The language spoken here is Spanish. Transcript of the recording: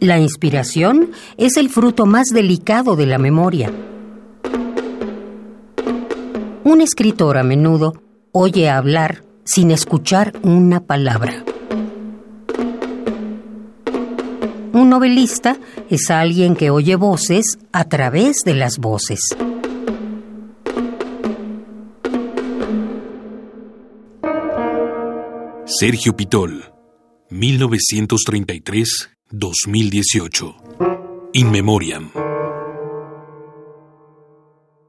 La inspiración es el fruto más delicado de la memoria. Un escritor a menudo oye hablar sin escuchar una palabra. Un novelista es alguien que oye voces a través de las voces. Sergio Pitol, 1933-2018. In Memoriam.